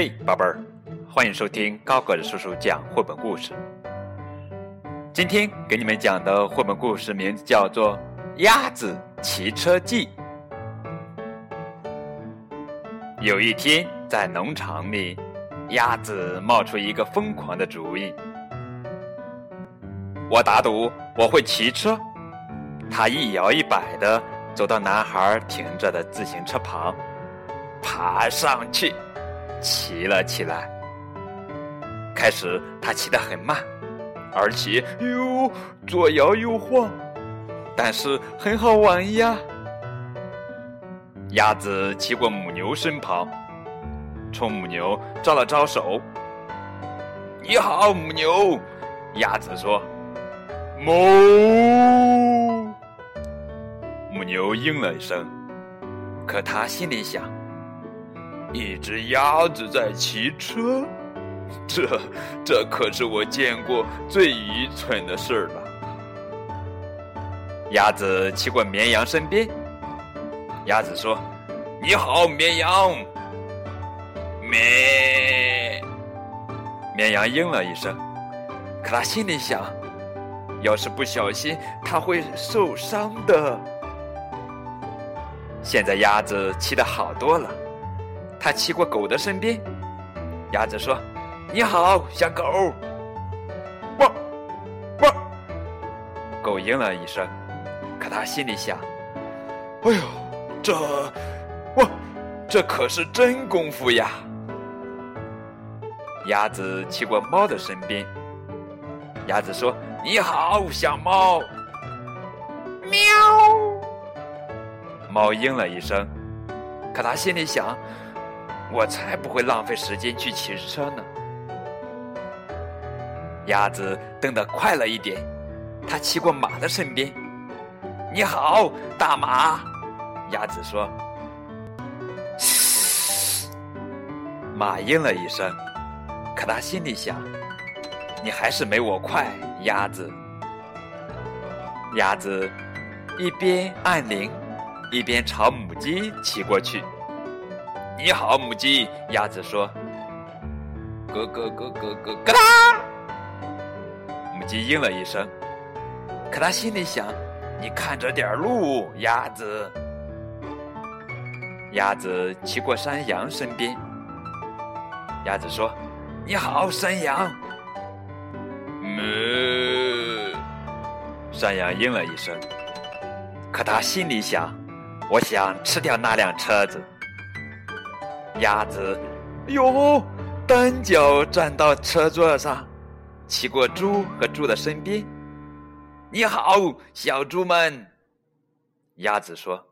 嘿，宝贝儿，欢迎收听高个子叔叔讲绘本故事。今天给你们讲的绘本故事名字叫做《鸭子骑车记》。有一天，在农场里，鸭子冒出一个疯狂的主意：“我打赌我会骑车。”它一摇一摆的走到男孩停着的自行车旁，爬上去。骑了起来。开始，他骑得很慢，而且哟左摇右晃，但是很好玩呀。鸭子骑过母牛身旁，冲母牛招了招手：“你好，母牛。”鸭子说：“哞。”母牛应了一声，可他心里想。一只鸭子在骑车，这这可是我见过最愚蠢的事儿了。鸭子骑过绵羊身边，鸭子说：“你好，绵羊。”咩，绵羊应了一声，可他心里想：要是不小心，它会受伤的。现在鸭子骑得好多了。他骑过狗的身边，鸭子说：“你好，小狗。”汪，汪。狗应了一声，可他心里想：“哎呦，这，哇，这可是真功夫呀！”鸭子骑过猫的身边，鸭子说：“你好，小猫。”喵。猫应了一声，可他心里想。我才不会浪费时间去骑车呢。鸭子蹬得快了一点，它骑过马的身边。你好，大马。鸭子说。嘶。马应了一声，可他心里想：你还是没我快，鸭子。鸭子一边按铃，一边朝母鸡骑过去。你好，母鸡。鸭子说：“咯咯咯咯咯咯哒。”母鸡应了一声，可它心里想：“你看着点路，鸭子。”鸭子骑过山羊身边，鸭子说：“你好，山羊。”哞。山羊应了一声，可他心里想：“我想吃掉那辆车子。”鸭子，哟，单脚站到车座上，骑过猪和猪的身边。你好，小猪们。鸭子说。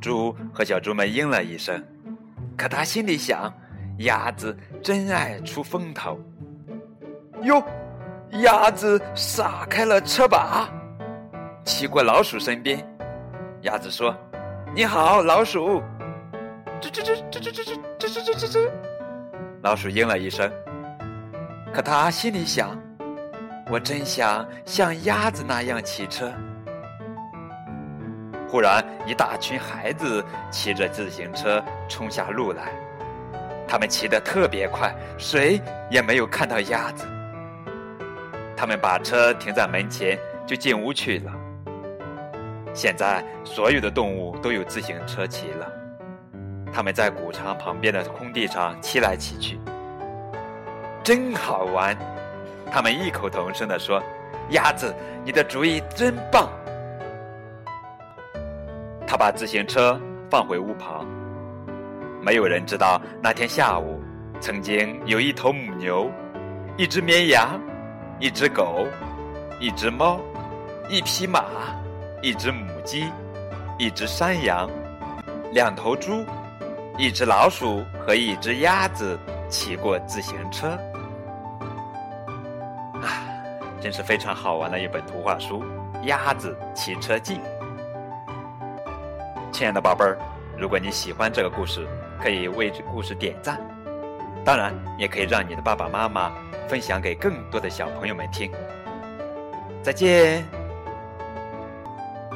猪和小猪们应了一声，可他心里想：鸭子真爱出风头。哟，鸭子撒开了车把，骑过老鼠身边。鸭子说：“你好，老鼠。”吱吱吱吱吱吱吱吱吱吱吱。老鼠应了一声，可他心里想：“我真想像鸭子那样骑车。”忽然，一大群孩子骑着自行车冲下路来，他们骑得特别快，谁也没有看到鸭子。他们把车停在门前，就进屋去了。现在所有的动物都有自行车骑了，他们在谷场旁边的空地上骑来骑去，真好玩。他们异口同声地说：“鸭子，你的主意真棒。”他把自行车放回屋旁。没有人知道那天下午，曾经有一头母牛，一只绵羊，一只狗，一只猫，一匹马。一只母鸡，一只山羊，两头猪，一只老鼠和一只鸭子骑过自行车。啊，真是非常好玩的一本图画书《鸭子骑车记》。亲爱的宝贝儿，如果你喜欢这个故事，可以为这故事点赞，当然也可以让你的爸爸妈妈分享给更多的小朋友们听。再见。